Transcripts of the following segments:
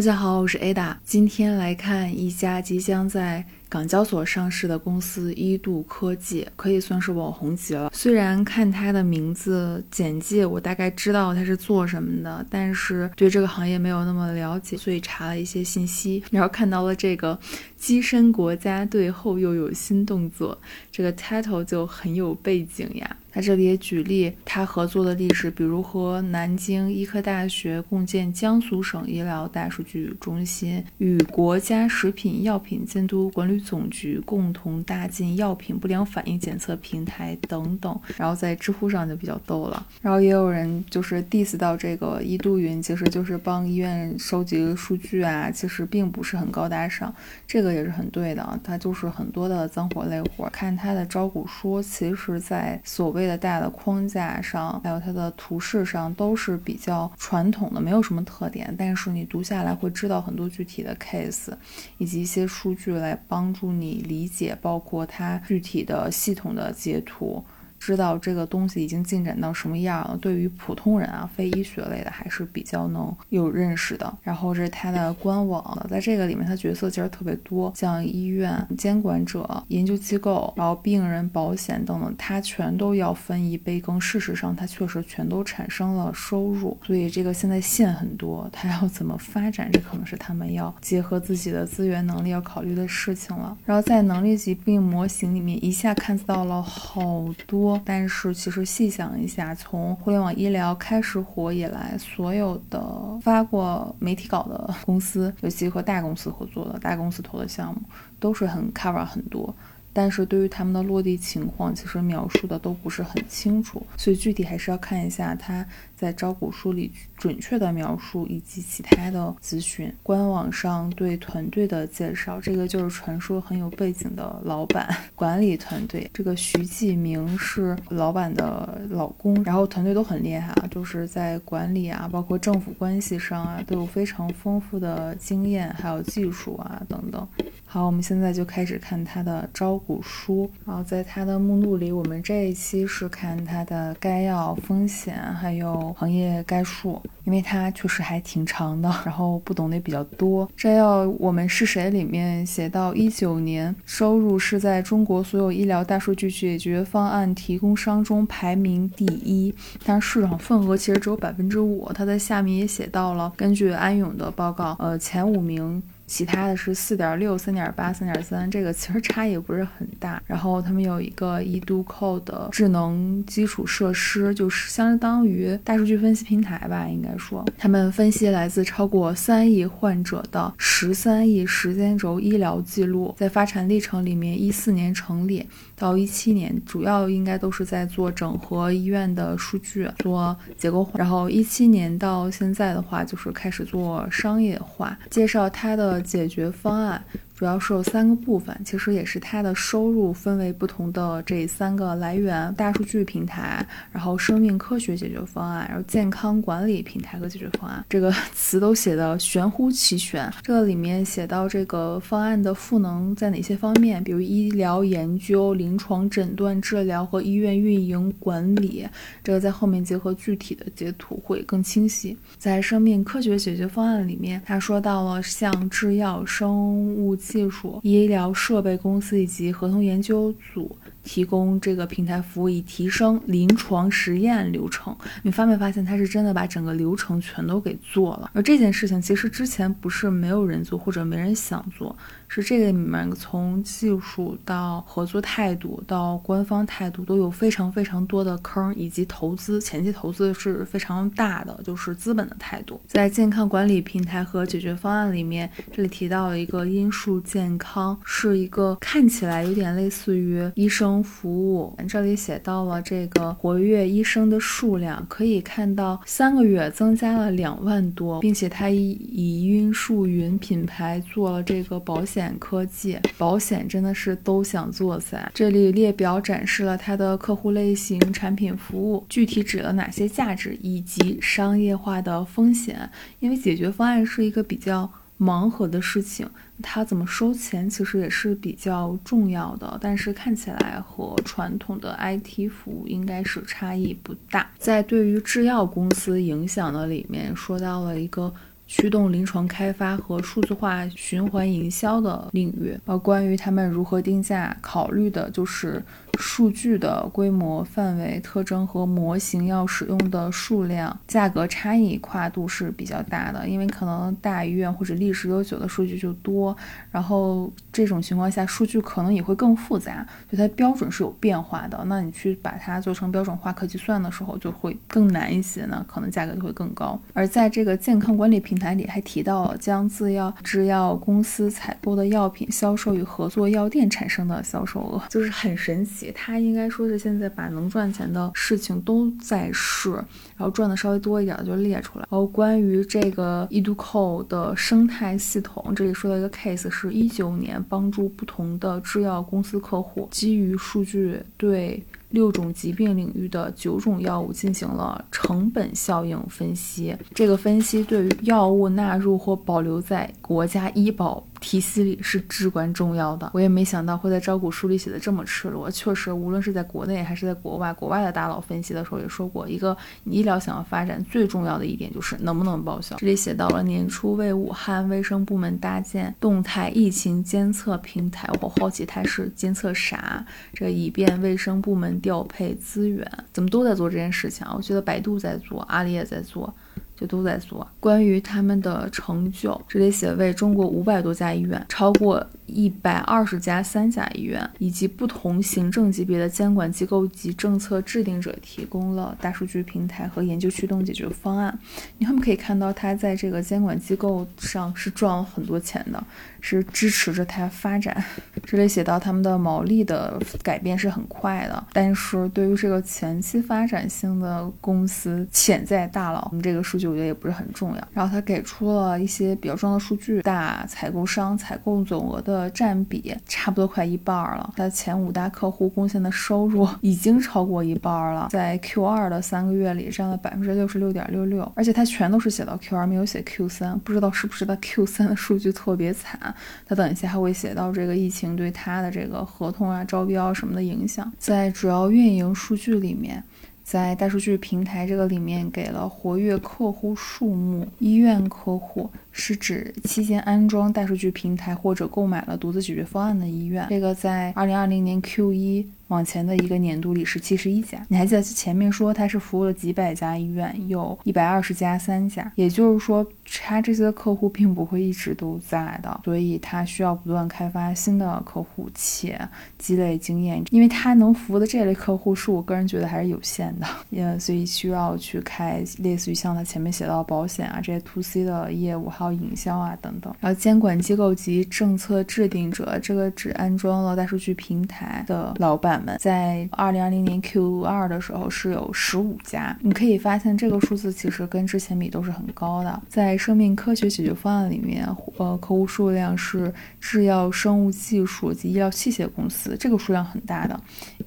大家好，我是 Ada，今天来看一家即将在。港交所上市的公司一度科技可以算是网红级了。虽然看它的名字简介，我大概知道它是做什么的，但是对这个行业没有那么了解，所以查了一些信息，然后看到了这个“跻身国家队后又有新动作”，这个 title 就很有背景呀。他这里也举例他合作的历史，比如和南京医科大学共建江苏省医疗大数据中心，与国家食品药品监督管理。总局共同搭建药品不良反应检测平台等等，然后在知乎上就比较逗了。然后也有人就是 diss 到这个一度云，其实就是帮医院收集数据啊，其实并不是很高大上。这个也是很对的，它就是很多的脏活累活。看它的招股书，其实在所谓的大的框架上，还有它的图示上都是比较传统的，没有什么特点。但是你读下来会知道很多具体的 case，以及一些数据来帮。帮助你理解，包括它具体的系统的截图。知道这个东西已经进展到什么样了，对于普通人啊，非医学类的还是比较能有认识的。然后这是它的官网，在这个里面，它角色其实特别多，像医院、监管者、研究机构，然后病人、保险等等，它全都要分一杯羹。事实上，它确实全都产生了收入，所以这个现在线很多，它要怎么发展，这可能是他们要结合自己的资源能力要考虑的事情了。然后在能力级病模型里面，一下看到了好多。但是其实细想一下，从互联网医疗开始火以来，所有的发过媒体稿的公司，尤其和大公司合作的大公司投的项目，都是很 cover 很多。但是对于他们的落地情况，其实描述的都不是很清楚，所以具体还是要看一下他在招股书里准确的描述以及其他的咨询。官网上对团队的介绍，这个就是传说很有背景的老板管理团队。这个徐继明是老板的老公，然后团队都很厉害啊，就是在管理啊，包括政府关系上啊，都有非常丰富的经验，还有技术啊等等。好，我们现在就开始看他的招古书。然后在它的目录里，我们这一期是看它的概要、风险，还有行业概述，因为它确实还挺长的，然后不懂的也比较多。摘要我们是谁里面写到，一九年收入是在中国所有医疗大数据解决方案提供商中排名第一，但是市场份额其实只有百分之五。它在下面也写到了，根据安永的报告，呃，前五名。其他的是四点六、三点八、三点三，这个其实差异不是很大。然后他们有一个易都扣的智能基础设施，就是相当于大数据分析平台吧，应该说，他们分析来自超过三亿患者的十三亿时间轴医疗记录，在发展历程里面，一四年成立到一七年，主要应该都是在做整合医院的数据，做结构化。然后一七年到现在的话，就是开始做商业化，介绍它的。解决方案。主要是有三个部分，其实也是它的收入分为不同的这三个来源：大数据平台，然后生命科学解决方案，然后健康管理平台和解决方案。这个 词都写的玄乎其玄。这个里面写到这个方案的赋能在哪些方面，比如医疗研究、临床诊断、治疗和医院运营管理。这个在后面结合具体的截图会更清晰。在生命科学解决方案里面，他说到了像制药、生物。技术、医疗设备公司以及合同研究组提供这个平台服务，以提升临床实验流程。你发没发现，他是真的把整个流程全都给做了？而这件事情其实之前不是没有人做，或者没人想做。是这个里面从技术到合作态度到官方态度都有非常非常多的坑，以及投资前期投资是非常大的，就是资本的态度。在健康管理平台和解决方案里面，这里提到了一个因数健康，是一个看起来有点类似于医生服务。这里写到了这个活跃医生的数量，可以看到三个月增加了两万多，并且它以以晕数云品牌做了这个保险。险科技保险真的是都想做噻。这里列表展示了它的客户类型、产品服务，具体指了哪些价值以及商业化的风险。因为解决方案是一个比较盲盒的事情，它怎么收钱其实也是比较重要的。但是看起来和传统的 IT 服务应该是差异不大。在对于制药公司影响的里面，说到了一个。驱动临床开发和数字化循环营销的领域。呃，关于他们如何定价，考虑的就是数据的规模、范围、特征和模型要使用的数量，价格差异跨度是比较大的，因为可能大医院或者历史悠久的数据就多，然后这种情况下数据可能也会更复杂，就它标准是有变化的。那你去把它做成标准化可计算的时候，就会更难一些呢，可能价格就会更高。而在这个健康管理平台里，还提到了将自药制药公司采购的药品销售与合作药店产生的销售额，就是很神奇。它应该说是现在把能赚钱的事情都在试，然后赚的稍微多一点的就列出来。然后关于这个 Educo 的生态系统，这里说到一个 case，是一九年帮助不同的制药公司客户基于数据对。六种疾病领域的九种药物进行了成本效应分析。这个分析对于药物纳入或保留在国家医保。体系里是至关重要的。我也没想到会在招股书里写的这么赤裸。确实，无论是在国内还是在国外，国外的大佬分析的时候也说过，一个医疗想要发展最重要的一点就是能不能报销。这里写到了年初为武汉卫生部门搭建动态疫情监测平台，我好奇它是监测啥？这以便卫生部门调配资源，怎么都在做这件事情啊？我觉得百度在做，阿里也在做。就都在做。关于他们的成就，这里写为中国五百多家医院，超过一百二十家三甲医院，以及不同行政级别的监管机构及政策制定者提供了大数据平台和研究驱动解决方案。你们可以看到，他在这个监管机构上是赚了很多钱的，是支持着它发展。这里写到他们的毛利的改变是很快的，但是对于这个前期发展性的公司，潜在大佬，我们这个数据。我觉得也不是很重要。然后他给出了一些比较重要的数据，大采购商采购总额的占比差不多快一半了。他前五大客户贡献的收入已经超过一半了，在 Q 二的三个月里占了百分之六十六点六六，而且他全都是写到 Q 二，没有写 Q 三。不知道是不是他 Q 三的数据特别惨。他等一下还会写到这个疫情对他的这个合同啊、招标什么的影响。在主要运营数据里面。在大数据平台这个里面给了活跃客户数目，医院客户是指期间安装大数据平台或者购买了独自解决方案的医院。这个在二零二零年 Q 一。往前的一个年度里是七十一家，你还记得前面说他是服务了几百家医院，有一百二十家三甲，也就是说他这些客户并不会一直都在的，所以他需要不断开发新的客户且积累经验，因为他能服务的这类客户数，我个人觉得还是有限的，也所以需要去开类似于像他前面写到保险啊这些 to C 的业务，还有营销啊等等。然后监管机构及政策制定者，这个只安装了大数据平台的老板。在二零二零年 Q 二的时候是有十五家，你可以发现这个数字其实跟之前比都是很高的。在生命科学解决方案里面，呃，客户数量是制药、生物技术及医疗器械公司，这个数量很大的，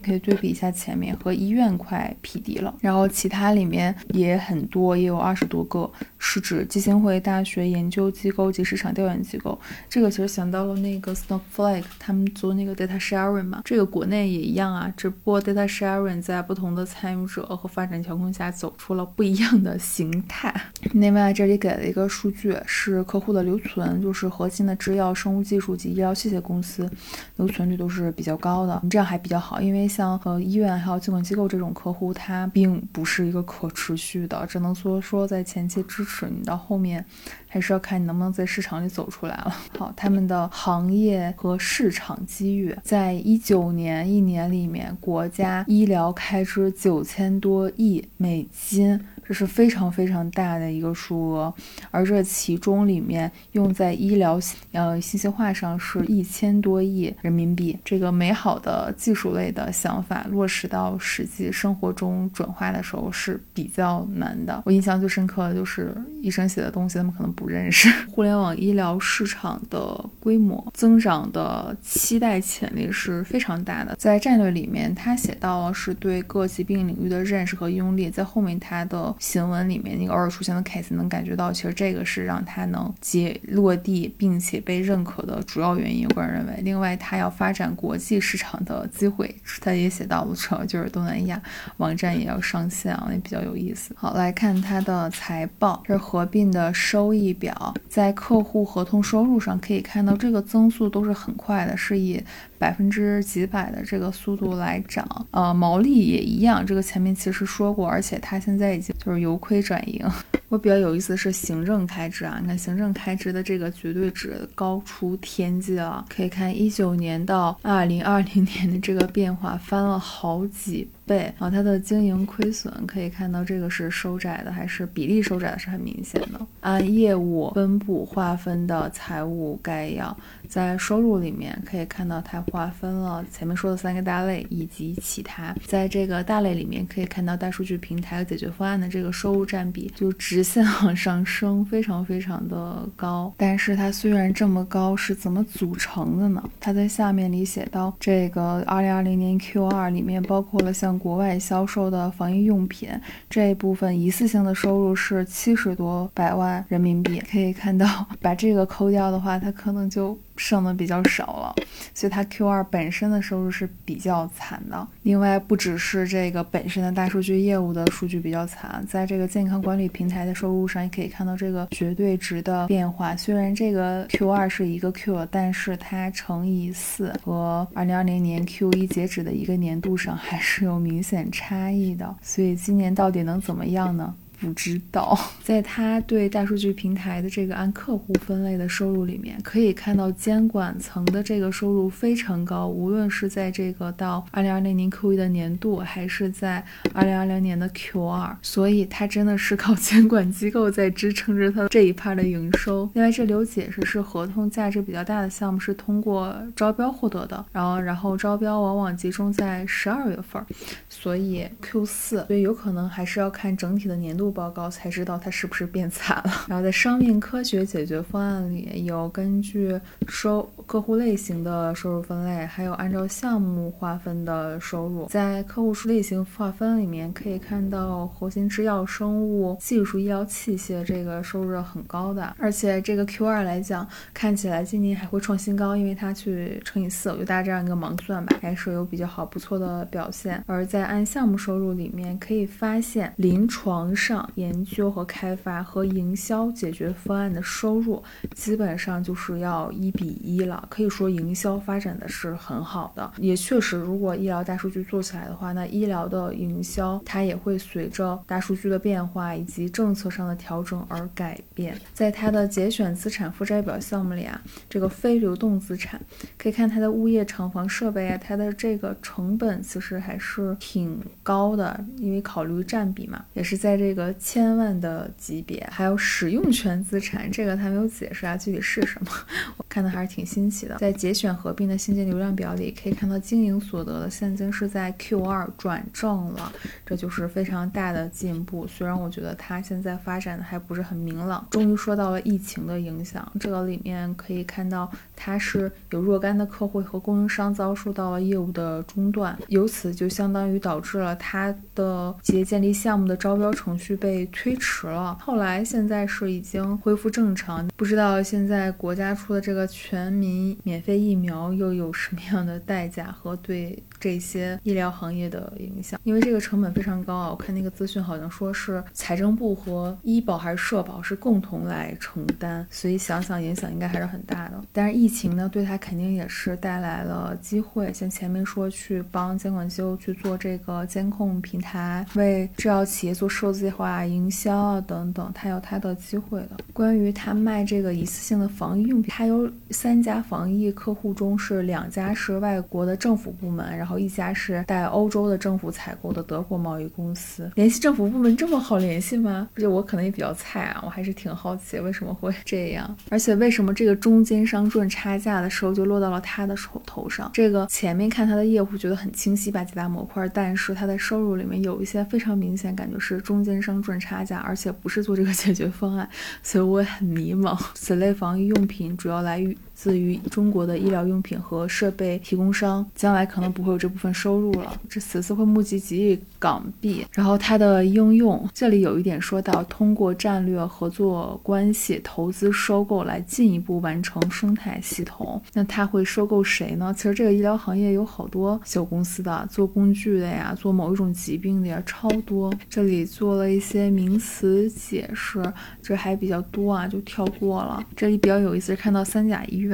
可以对比一下前面和医院快匹敌了。然后其他里面也很多，也有二十多个，是指基金会、大学研究机构及市场调研机构。这个其实想到了那个 Snowflake，他们做那个 data sharing 嘛，这个国内也一样。啊，只不过 data sharing 在不同的参与者和发展调控下走出了不一样的形态。另外，这里给了一个数据，是客户的留存，就是核心的制药、生物技术及医疗器械公司留存率都是比较高的。这样还比较好，因为像和医院还有监管机构这种客户，它并不是一个可持续的，只能说说在前期支持你，到后面还是要看你能不能在市场里走出来了。好，他们的行业和市场机遇，在一九年一年。里面国家医疗开支九千多亿美金。这是非常非常大的一个数额，而这其中里面用在医疗呃信息化上是一千多亿人民币。这个美好的技术类的想法落实到实际生活中转化的时候是比较难的。我印象最深刻的就是医生写的东西，他们可能不认识。互联网医疗市场的规模增长的期待潜力是非常大的。在战略里面，他写到了是对各疾病领域的认识和应用力，在后面他的。新闻里面那个偶尔出现的 case 能感觉到，其实这个是让他能接落地并且被认可的主要原因。个人认为，另外他要发展国际市场的机会，他也写到了，主要就是东南亚网站也要上线啊，也比较有意思。好，来看他的财报，这是合并的收益表，在客户合同收入上可以看到，这个增速都是很快的，是以。百分之几百的这个速度来涨，呃，毛利也一样，这个前面其实说过，而且它现在已经就是由亏转盈。我比较有意思的是行政开支啊，你看行政开支的这个绝对值高出天际了，可以看一九年到二零二零年的这个变化，翻了好几。倍啊，它的经营亏损可以看到，这个是收窄的，还是比例收窄的是很明显的。按业务分布划分的财务概要，在收入里面可以看到，它划分了前面说的三个大类以及其他。在这个大类里面，可以看到大数据平台和解决方案的这个收入占比就直线往上升，非常非常的高。但是它虽然这么高，是怎么组成的呢？它在下面里写到，这个二零二零年 Q 二里面包括了像。国外销售的防疫用品这一部分一次性的收入是七十多百万人民币，可以看到，把这个抠掉的话，它可能就。剩的比较少了，所以它 Q 二本身的收入是比较惨的。另外，不只是这个本身的大数据业务的数据比较惨，在这个健康管理平台的收入上也可以看到这个绝对值的变化。虽然这个 Q 二是一个 Q，但是它乘以四和二零二零年 Q 一截止的一个年度上还是有明显差异的。所以今年到底能怎么样呢？不知道，在他对大数据平台的这个按客户分类的收入里面，可以看到监管层的这个收入非常高，无论是在这个到二零二零年 Q 一的年度，还是在二零二零年的 Q 二，所以它真的是靠监管机构在支撑着它这一趴的营收。另外，这里有解释是合同价值比较大的项目是通过招标获得的，然后然后招标往往集中在十二月份，所以 Q 四，所以有可能还是要看整体的年度。报告才知道它是不是变惨了。然后在生命科学解决方案里有根据收客户类型的收入分类，还有按照项目划分的收入。在客户数类型划分里面可以看到，核心制药、生物技术、医疗器械这个收入很高的，而且这个 Q 二来讲，看起来今年还会创新高，因为它去乘以四，我就大家这样一个盲算吧，还是有比较好不错的表现。而在按项目收入里面可以发现，临床上。研究和开发和营销解决方案的收入基本上就是要一比一了，可以说营销发展的是很好的。也确实，如果医疗大数据做起来的话，那医疗的营销它也会随着大数据的变化以及政策上的调整而改变。在它的节选资产负债表项目里啊，这个非流动资产可以看它的物业、厂房、设备啊，它的这个成本其实还是挺高的，因为考虑占比嘛，也是在这个。千万的级别，还有使用权资产，这个他没有解释啊，具体是什么？我看的还是挺新奇的。在节选合并的现金流量表里，可以看到经营所得的现金是在 Q 二转正了，这就是非常大的进步。虽然我觉得它现在发展的还不是很明朗。终于说到了疫情的影响，这个里面可以看到它是有若干的客户和供应商遭受到了业务的中断，由此就相当于导致了它的企业建立项目的招标程序。被推迟了，后来现在是已经恢复正常。不知道现在国家出的这个全民免费疫苗又有什么样的代价和对这些医疗行业的影响？因为这个成本非常高啊！我看那个资讯好像说是财政部和医保还是社保是共同来承担，所以想想影响应该还是很大的。但是疫疫情呢，对它肯定也是带来了机会。像前面说去帮监管机构去做这个监控平台，为制药企业做数字化。营销啊等等，它有它的机会的。关于他卖这个一次性的防疫用品，它有三家防疫客户中是两家是外国的政府部门，然后一家是带欧洲的政府采购的德国贸易公司。联系政府部门这么好联系吗？而且我可能也比较菜啊，我还是挺好奇为什么会这样，而且为什么这个中间商赚差价的时候就落到了他的手头上？这个前面看他的业务觉得很清晰吧，几大模块，但是他的收入里面有一些非常明显感觉是中间商。赚差价，而且不是做这个解决方案，所以我也很迷茫。此类防疫用品主要来自于中国的医疗用品和设备提供商，将来可能不会有这部分收入了。这此次会募集几亿港币，然后它的应用这里有一点说到，通过战略合作关系、投资收购来进一步完成生态系统。那它会收购谁呢？其实这个医疗行业有好多小公司的，做工具的呀，做某一种疾病的呀，超多。这里做了一些名词解释，这还比较多啊，就跳过了。这里比较有意思，看到三甲医院，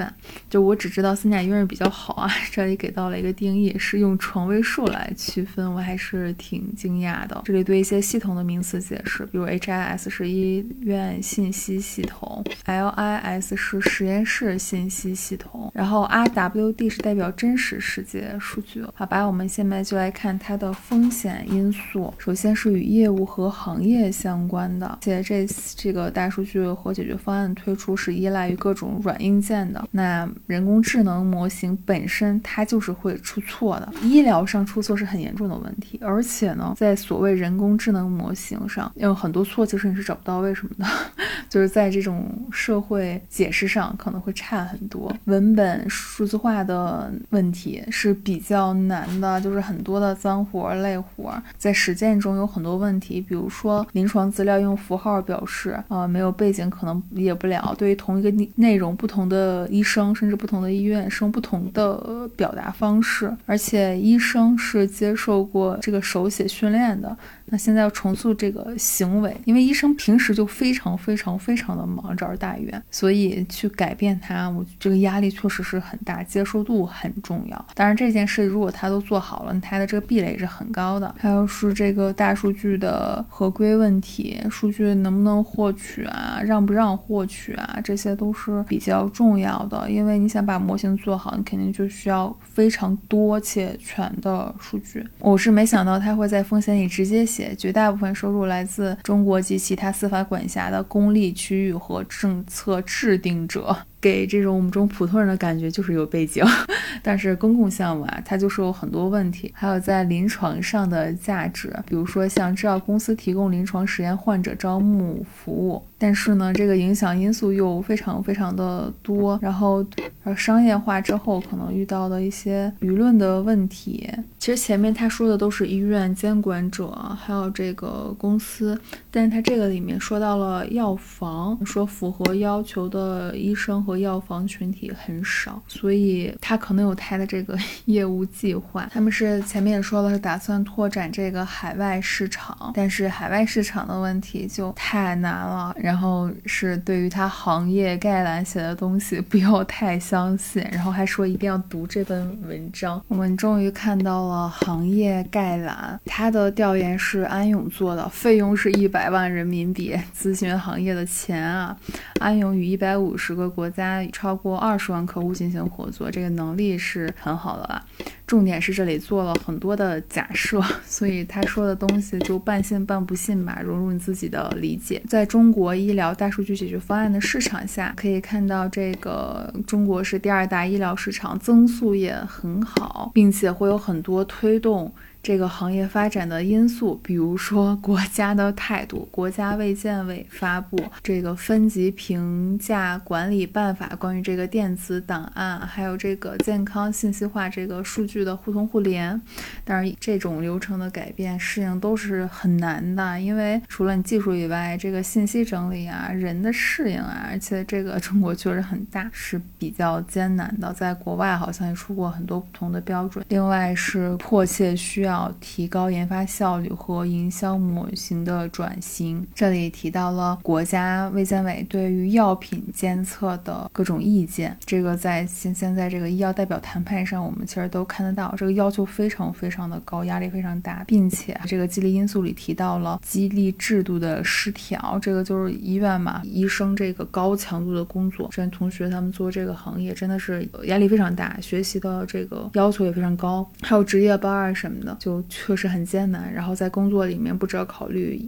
就我只知道三甲医院比较好啊。这里给到了一个定义，是用床位数来区分，我还是挺惊讶的。这里对一些系统的名词解释，比如 HIS 是医院信息系统，LIS 是实验室信息系统，然后 RWD 是代表真实世界数据。好吧，我们现在就来看它的风险因素。首先是与业务和行业相关的，且这这个大数据和解决方案推出是依赖于各种软硬件的。那人工智能模型本身它就是会出错的，医疗上出错是很严重的问题，而且呢，在所谓人工智能模型上，有很多错其实你是找不到为什么的，就是在这种社会解释上可能会差很多。文本数字化的问题是比较难的，就是很多的脏活累活，在实践中有很多问题，比如说临床资料用符号表示，啊，没有背景可能理解不了。对于同一个内容，不同的医生甚至不同的医院使用不同的表达方式，而且医生是接受过这个手写训练的。那现在要重塑这个行为，因为医生平时就非常非常非常的忙，这儿大医院，所以去改变它，我这个压力确实是很大，接受度很重要。当然这件事如果他都做好了，他的这个壁垒是很高的。还有是这个大数据的合规问题，数据能不能获取啊，让不让获取啊，这些都是比较重要好的。因为你想把模型做好，你肯定就需要非常多且全的数据。我是没想到他会在风险里直接写。绝大部分收入来自中国及其他司法管辖的公立区域和政策制定者。给这种我们这种普通人的感觉就是有背景，但是公共项目啊，它就是有很多问题，还有在临床上的价值，比如说像制药公司提供临床实验患者招募服务，但是呢，这个影响因素又非常非常的多，然后而商业化之后可能遇到的一些舆论的问题。其实前面他说的都是医院监管者，还有这个公司，但是他这个里面说到了药房，说符合要求的医生。和药房群体很少，所以他可能有他的这个 业务计划。他们是前面也说了，是打算拓展这个海外市场，但是海外市场的问题就太难了。然后是对于他行业概览写的东西不要太相信，然后还说一定要读这份文章。我们终于看到了行业概览，他的调研是安永做的，费用是一百万人民币，咨询行业的钱啊。安永与一百五十个国家。家超过二十万客户进行合作，这个能力是很好的了。重点是这里做了很多的假设，所以他说的东西就半信半不信吧，融入你自己的理解。在中国医疗大数据解决方案的市场下，可以看到这个中国是第二大医疗市场，增速也很好，并且会有很多推动。这个行业发展的因素，比如说国家的态度，国家卫健委发布这个分级评价管理办法，关于这个电子档案，还有这个健康信息化这个数据的互通互联。但是这种流程的改变适应都是很难的，因为除了你技术以外，这个信息整理啊，人的适应啊，而且这个中国确实很大，是比较艰难的。在国外好像也出过很多不同的标准。另外是迫切需要。提高研发效率和营销模型的转型。这里提到了国家卫健委对于药品监测的各种意见。这个在现现在这个医药代表谈判上，我们其实都看到得到，这个要求非常非常的高，压力非常大，并且这个激励因素里提到了激励制度的失调。这个就是医院嘛，医生这个高强度的工作，这同学他们做这个行业真的是压力非常大，学习的这个要求也非常高，还有值夜班啊什么的。就确实很艰难，然后在工作里面不只要考虑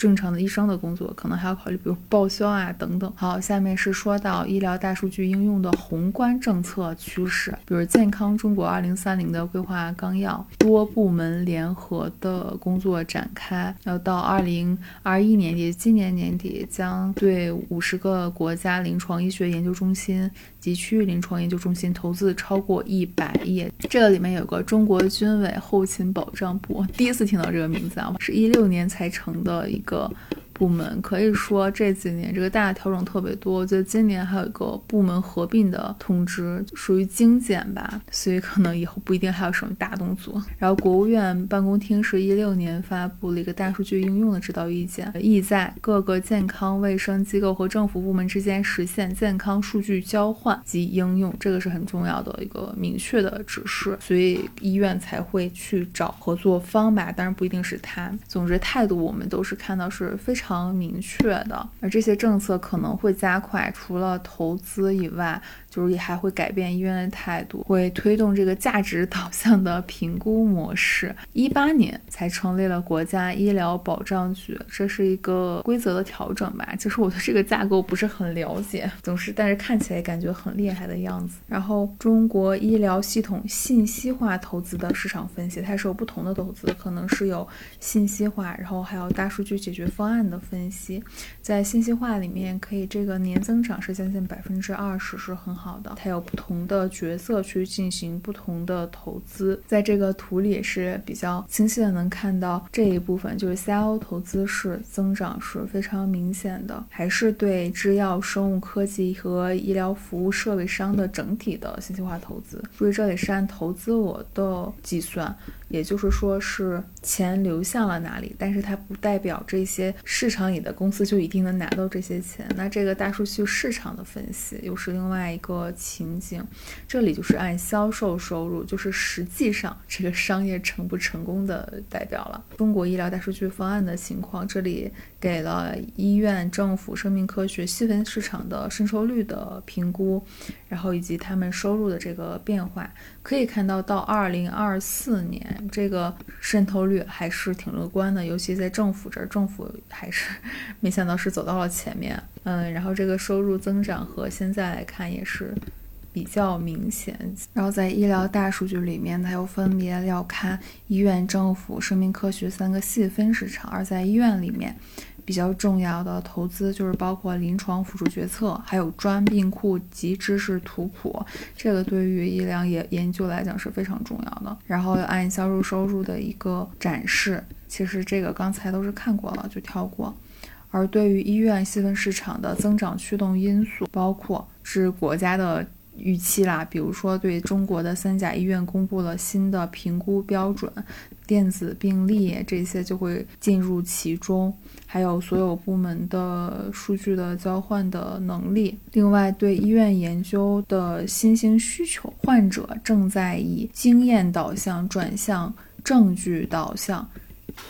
正常的医生的工作，可能还要考虑比如报销啊等等。好，下面是说到医疗大数据应用的宏观政策趋势，比如健康中国二零三零的规划纲要，多部门联合的工作展开，要到二零二一年底，今年年底将对五十个国家临床医学研究中心及区域临床研究中心投资超过一百亿。这个里面有个中国军委后勤保障部，第一次听到这个名字啊，是一六年才成的一个。个。部门可以说这几年这个大的调整特别多，我觉得今年还有一个部门合并的通知，属于精简吧，所以可能以后不一定还有什么大动作。然后国务院办公厅是一六年发布了一个大数据应用的指导意见，意在各个健康卫生机构和政府部门之间实现健康数据交换及应用，这个是很重要的一个明确的指示，所以医院才会去找合作方吧，当然不一定是他。总之态度我们都是看到是非常。非常明确的，而这些政策可能会加快，除了投资以外。就是也还会改变医院的态度，会推动这个价值导向的评估模式。一八年才成立了国家医疗保障局，这是一个规则的调整吧？其实我对这个架构不是很了解，总是但是看起来感觉很厉害的样子。然后中国医疗系统信息化投资的市场分析，它是有不同的投资，可能是有信息化，然后还有大数据解决方案的分析。在信息化里面，可以这个年增长是将近百分之二十，是很。好的，它有不同的角色去进行不同的投资，在这个图里是比较清晰的能看到这一部分，就是 CIO 投资是增长是非常明显的，还是对制药、生物科技和医疗服务设备商的整体的信息化投资。注意这里是按投资额的计算。也就是说是钱流向了哪里，但是它不代表这些市场里的公司就一定能拿到这些钱。那这个大数据市场的分析又是另外一个情景，这里就是按销售收入，就是实际上这个商业成不成功的代表了。中国医疗大数据方案的情况，这里给了医院、政府、生命科学细分市场的渗透率的评估，然后以及他们收入的这个变化，可以看到到二零二四年。这个渗透率还是挺乐观的，尤其在政府这儿，政府还是没想到是走到了前面。嗯，然后这个收入增长和现在来看也是比较明显。然后在医疗大数据里面，它又分别要看医院、政府、生命科学三个细分市场，而在医院里面。比较重要的投资就是包括临床辅助决策，还有专病库及知识图谱，这个对于医疗研研究来讲是非常重要的。然后按销售收入的一个展示，其实这个刚才都是看过了，就跳过。而对于医院细分市场的增长驱动因素，包括是国家的。预期啦，比如说对中国的三甲医院公布了新的评估标准，电子病历这些就会进入其中，还有所有部门的数据的交换的能力。另外，对医院研究的新兴需求，患者正在以经验导向转向证据导向，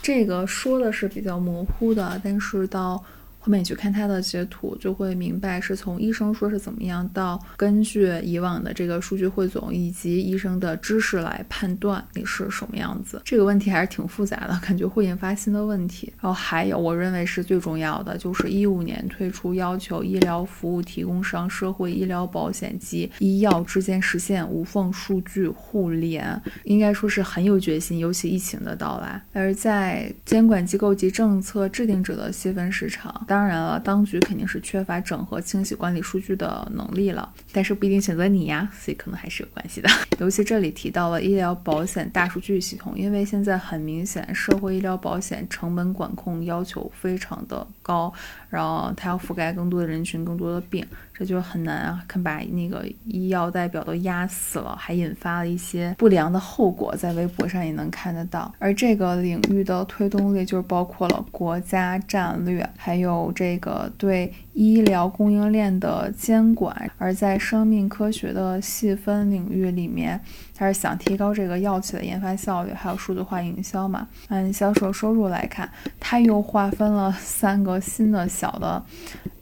这个说的是比较模糊的，但是到。后面你去看他的截图，就会明白是从医生说是怎么样，到根据以往的这个数据汇总以及医生的知识来判断你是什么样子。这个问题还是挺复杂的，感觉会引发新的问题。然后还有，我认为是最重要的，就是一五年推出要求医疗服务提供商、社会医疗保险及医药之间实现无缝数据互联，应该说是很有决心。尤其疫情的到来，而在监管机构及政策制定者的细分市场。当然了，当局肯定是缺乏整合、清洗、管理数据的能力了，但是不一定选择你呀，所以可能还是有关系的。尤其这里提到了医疗保险大数据系统，因为现在很明显，社会医疗保险成本管控要求非常的高，然后它要覆盖更多的人群、更多的病。这就很难啊，看把那个医药代表都压死了，还引发了一些不良的后果，在微博上也能看得到。而这个领域的推动力，就包括了国家战略，还有有这个对医疗供应链的监管。而在生命科学的细分领域里面，它是想提高这个药企的研发效率，还有数字化营销嘛。按销售收入来看，它又划分了三个新的小的。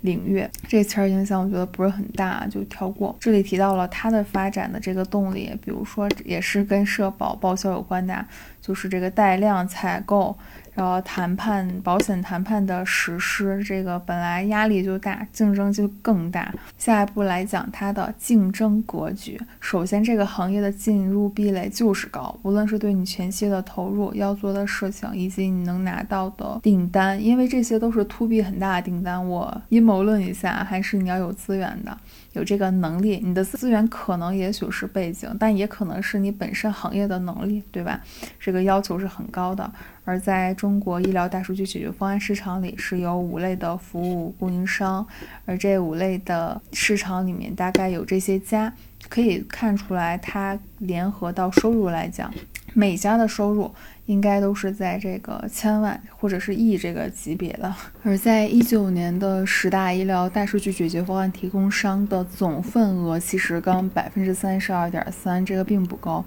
领域这词儿影响我觉得不是很大，就跳过。这里提到了它的发展的这个动力，比如说也是跟社保报销有关的，就是这个带量采购。然后谈判保险谈判的实施，这个本来压力就大，竞争就更大。下一步来讲它的竞争格局。首先，这个行业的进入壁垒就是高，无论是对你前期的投入、要做的事情，以及你能拿到的订单，因为这些都是 to B 很大的订单。我阴谋论一下，还是你要有资源的。有这个能力，你的资源可能也许是背景，但也可能是你本身行业的能力，对吧？这个要求是很高的。而在中国医疗大数据解决方案市场里，是有五类的服务供应商，而这五类的市场里面大概有这些家，可以看出来它联合到收入来讲，每家的收入。应该都是在这个千万或者是亿这个级别的，而在一九年的十大医疗大数据解决方案提供商的总份额其实刚百分之三十二点三，这个并不高。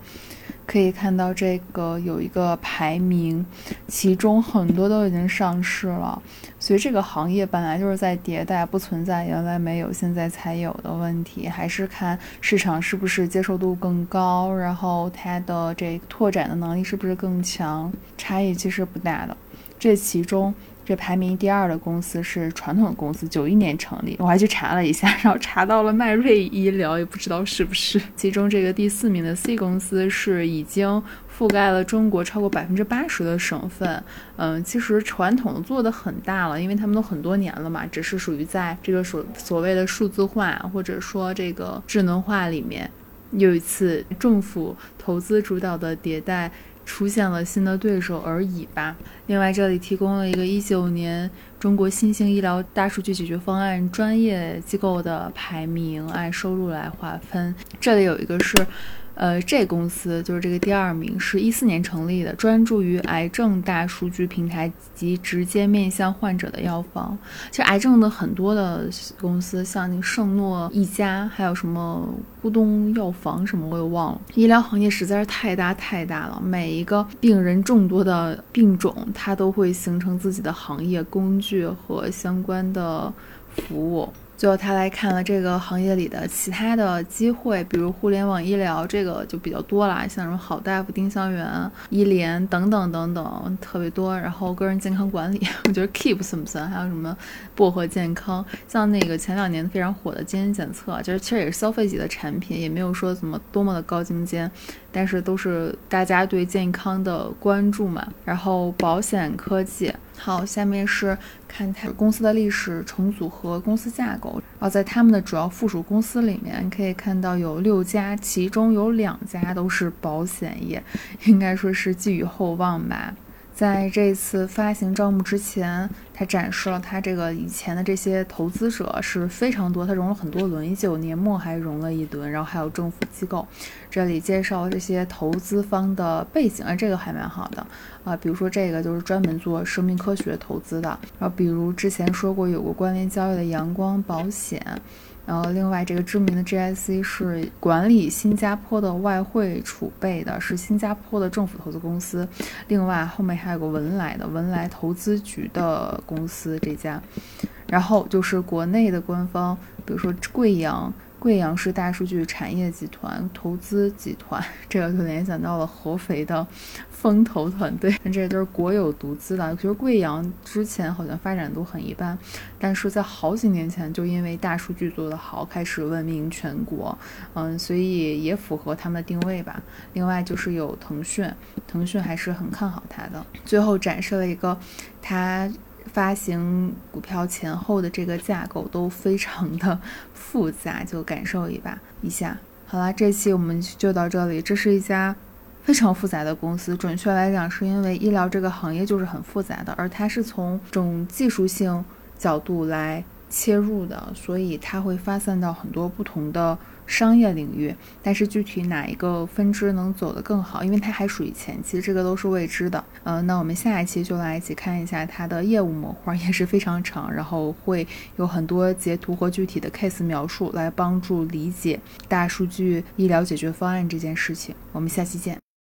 可以看到这个有一个排名，其中很多都已经上市了，所以这个行业本来就是在迭代，不存在原来没有现在才有的问题，还是看市场是不是接受度更高，然后它的这拓展的能力是不是更强，差异其实不大的。这其中。这排名第二的公司是传统公司，九一年成立，我还去查了一下，然后查到了迈瑞医疗，也不知道是不是。其中这个第四名的 C 公司是已经覆盖了中国超过百分之八十的省份。嗯，其实传统做的很大了，因为他们都很多年了嘛，只是属于在这个所所谓的数字化或者说这个智能化里面，有一次政府投资主导的迭代。出现了新的对手而已吧。另外，这里提供了一个一九年中国新兴医疗大数据解决方案专业机构的排名，按收入来划分。这里有一个是。呃，这公司就是这个第二名，是一四年成立的，专注于癌症大数据平台及直接面向患者的药房。其实癌症的很多的公司，像那个圣诺一家，还有什么咕咚药房什么，我也忘了。医疗行业实在是太大太大了，每一个病人众多的病种，它都会形成自己的行业工具和相关的服务。最后，他来看了这个行业里的其他的机会，比如互联网医疗，这个就比较多啦，像什么好大夫、丁香园、医联等等等等，特别多。然后个人健康管理，我觉得 Keep 算不算？还有什么薄荷健康，像那个前两年非常火的基因检测，就是其实也是消费级的产品，也没有说怎么多么的高精尖，但是都是大家对健康的关注嘛。然后保险科技。好，下面是看它公司的历史重组和公司架构。然后在他们的主要附属公司里面，可以看到有六家，其中有两家都是保险业，应该说是寄予厚望吧。在这次发行招募之前，他展示了他这个以前的这些投资者是非常多，他融了很多轮，一九年末还融了一轮，然后还有政府机构。这里介绍这些投资方的背景，啊，这个还蛮好的啊。比如说这个就是专门做生命科学投资的，然后比如之前说过有过关联交易的阳光保险。然后，另外这个知名的 GIC 是管理新加坡的外汇储备的，是新加坡的政府投资公司。另外后面还有个文莱的文莱投资局的公司这家。然后就是国内的官方，比如说贵阳。贵阳市大数据产业集团投资集团，这个就联想到了合肥的风投团队。这都是国有独资的。其实贵阳之前好像发展都很一般，但是在好几年前就因为大数据做得好，开始闻名全国。嗯，所以也符合他们的定位吧。另外就是有腾讯，腾讯还是很看好它的。最后展示了一个它。发行股票前后的这个架构都非常的复杂，就感受一把一下。好了，这期我们就到这里。这是一家非常复杂的公司，准确来讲，是因为医疗这个行业就是很复杂的，而它是从种技术性角度来切入的，所以它会发散到很多不同的。商业领域，但是具体哪一个分支能走得更好，因为它还属于前期，这个都是未知的。呃，那我们下一期就来一起看一下它的业务模块，也是非常长，然后会有很多截图和具体的 case 描述，来帮助理解大数据医疗解决方案这件事情。我们下期见。